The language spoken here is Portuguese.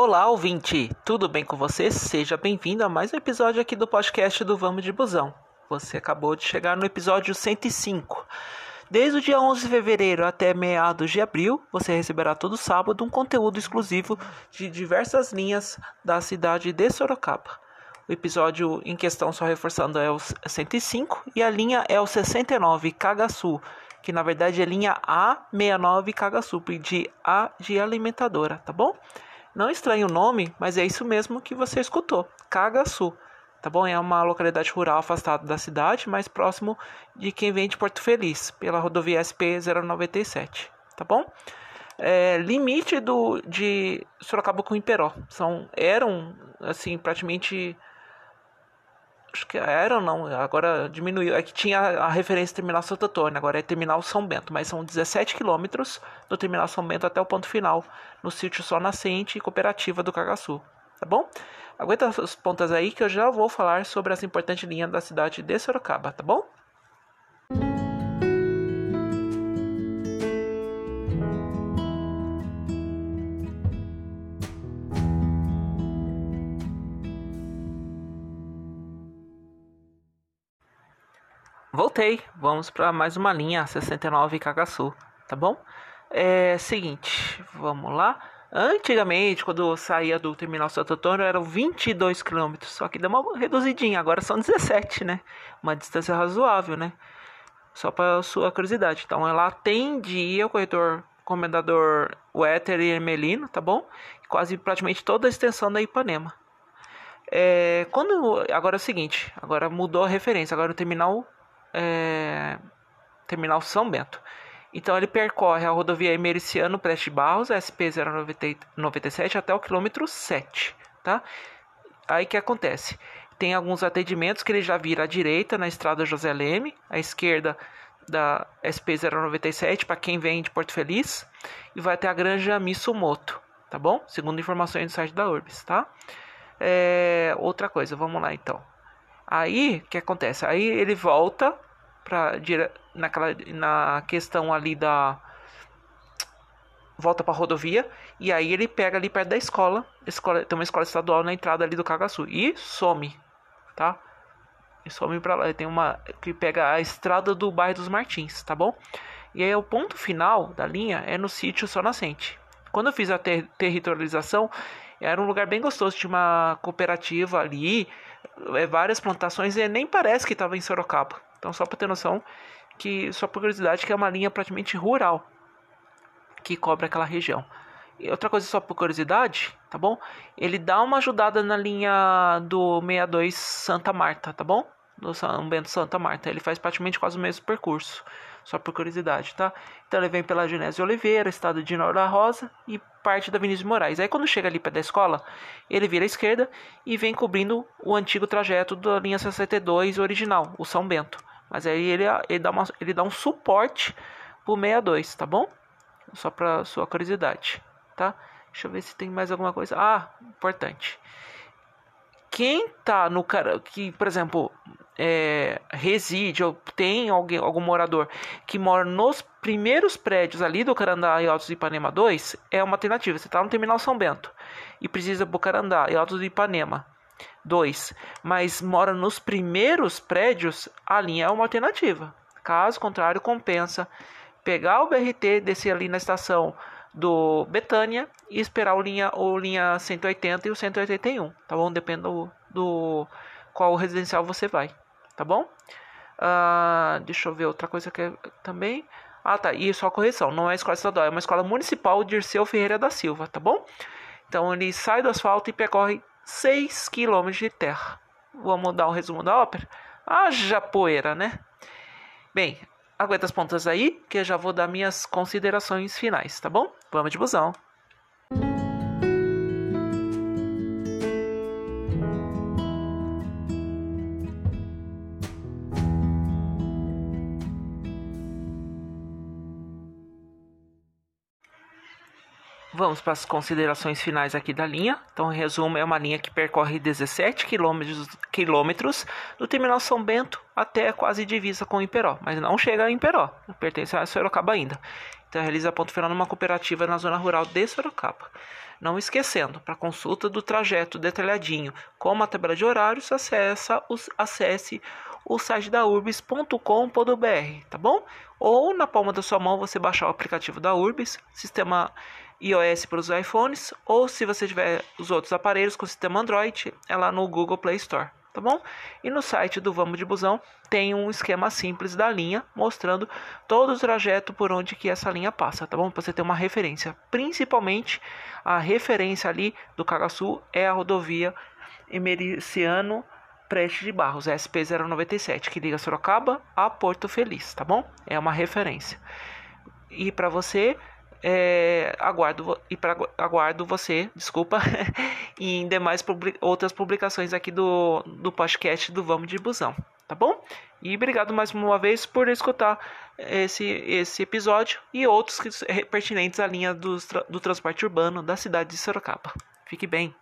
Olá, ouvinte! Tudo bem com você? Seja bem-vindo a mais um episódio aqui do podcast do Vamos de Busão. Você acabou de chegar no episódio 105. Desde o dia 11 de fevereiro até meados de abril, você receberá todo sábado um conteúdo exclusivo de diversas linhas da cidade de Sorocaba. O episódio em questão, só reforçando, é o 105 e a linha é o 69 Cagaçu, que na verdade é linha A69 Cagaçu, de A de alimentadora, tá bom? Não estranhe o nome, mas é isso mesmo que você escutou, Cagaçu. Tá bom? É uma localidade rural afastada da cidade, mais próximo de quem vem de Porto Feliz, pela rodovia SP 097. Tá bom? É, limite do, de Sorocaba com Imperó. São, eram, assim, praticamente acho que era não, agora diminuiu. É que tinha a referência terminal Santo Antônio, agora é terminal São Bento, mas são 17 quilômetros do terminal São Bento até o ponto final, no sítio Só Nascente e Cooperativa do Cagaçu, tá bom? Aguenta as pontas aí que eu já vou falar sobre essa importante linha da cidade de Sorocaba, tá bom? Voltei, vamos para mais uma linha 69 Cagaçu, tá bom? É seguinte, vamos lá. Antigamente, quando eu saía do terminal Santo Antônio, eram 22 km, só que deu uma reduzidinha, agora são 17, né? Uma distância razoável, né? Só para sua curiosidade. Então, ela atendia o corretor comendador Wetter e Emelino, tá bom? Quase praticamente toda a extensão da Ipanema. É, quando agora é o seguinte, agora mudou a referência, agora o terminal é, terminal São Bento. Então ele percorre a rodovia Emericiano Preste Barros, SP 097, até o quilômetro 7, tá? Aí que acontece? Tem alguns atendimentos que ele já vira à direita na estrada José Leme, à esquerda da SP 097 para quem vem de Porto Feliz e vai até a Granja Missumoto, tá bom? Segundo informações do site da Urbis, tá? É, outra coisa, vamos lá então. Aí, o que acontece? Aí ele volta para naquela na questão ali da volta para rodovia e aí ele pega ali perto da escola, escola tem uma escola estadual na entrada ali do Cagaçu e some, tá? E some para lá, tem uma que pega a estrada do bairro dos Martins, tá bom? E aí o ponto final da linha é no sítio Só Nascente. Quando eu fiz a ter territorialização, era um lugar bem gostoso, tinha uma cooperativa ali, é, várias plantações e nem parece que estava em Sorocaba. Então, só para ter noção, que só por curiosidade, que é uma linha praticamente rural que cobre aquela região. E outra coisa só por curiosidade, tá bom? Ele dá uma ajudada na linha do 62 Santa Marta, tá bom? Do São Bento Santa Marta. Ele faz praticamente quase o mesmo percurso. Só por curiosidade, tá? Então ele vem pela Genésio Oliveira, estado de Nora Rosa e parte da Vinícius Moraes. Aí quando chega ali perto da escola, ele vira à esquerda e vem cobrindo o antigo trajeto da linha 62 original, o São Bento. Mas aí ele, ele, dá, uma, ele dá um suporte pro 62, tá bom? Só para sua curiosidade, tá? Deixa eu ver se tem mais alguma coisa. Ah, importante. Quem tá no cara que, por exemplo, é, reside ou tem alguém, algum morador que mora nos primeiros prédios ali do Carandá e Altos de Ipanema 2, é uma alternativa. Você está no Terminal São Bento e precisa do Carandá e Altos Ipanema 2, mas mora nos primeiros prédios, a linha é uma alternativa. Caso contrário, compensa pegar o BRT, descer ali na estação do Betânia e esperar o linha, o linha 180 e o 181, tá bom? Depende do, do qual residencial você vai tá bom? Uh, deixa eu ver outra coisa que é, também. Ah, tá. E só correção, não é escola estadual, é uma escola municipal de Dirceu Ferreira da Silva, tá bom? Então ele sai do asfalto e percorre 6 km de terra. Vamos dar um resumo da ópera? Haja poeira, né? Bem, aguenta as pontas aí, que eu já vou dar minhas considerações finais, tá bom? Vamos de busão. Vamos para as considerações finais aqui da linha. Então, em resumo, é uma linha que percorre 17 quilômetros, do terminal São Bento até quase divisa com Imperó, mas não chega a Imperó, pertence a Sorocaba ainda. Então, realiza ponto final numa cooperativa na zona rural de Sorocaba. Não esquecendo, para consulta do trajeto detalhadinho, como a tabela de horários, acessa acesse o site da urbis.com.br, tá bom? Ou na palma da sua mão você baixar o aplicativo da Urbis, sistema iOS para os iPhones, ou se você tiver os outros aparelhos com sistema Android, é lá no Google Play Store tá bom? E no site do Vamos de Busão tem um esquema simples da linha mostrando todo o trajeto por onde que essa linha passa, tá bom? Para você ter uma referência. Principalmente a referência ali do Cagaçu é a rodovia Emericiano Preste de Barros, SP097, que liga Sorocaba a Porto Feliz, tá bom? É uma referência. E para você é, aguardo e pra, aguardo você, desculpa, em demais outras publicações aqui do, do podcast do Vamos de Busão, tá bom? E obrigado mais uma vez por escutar esse, esse episódio e outros pertinentes à linha do, do transporte urbano da cidade de Sorocaba. Fique bem.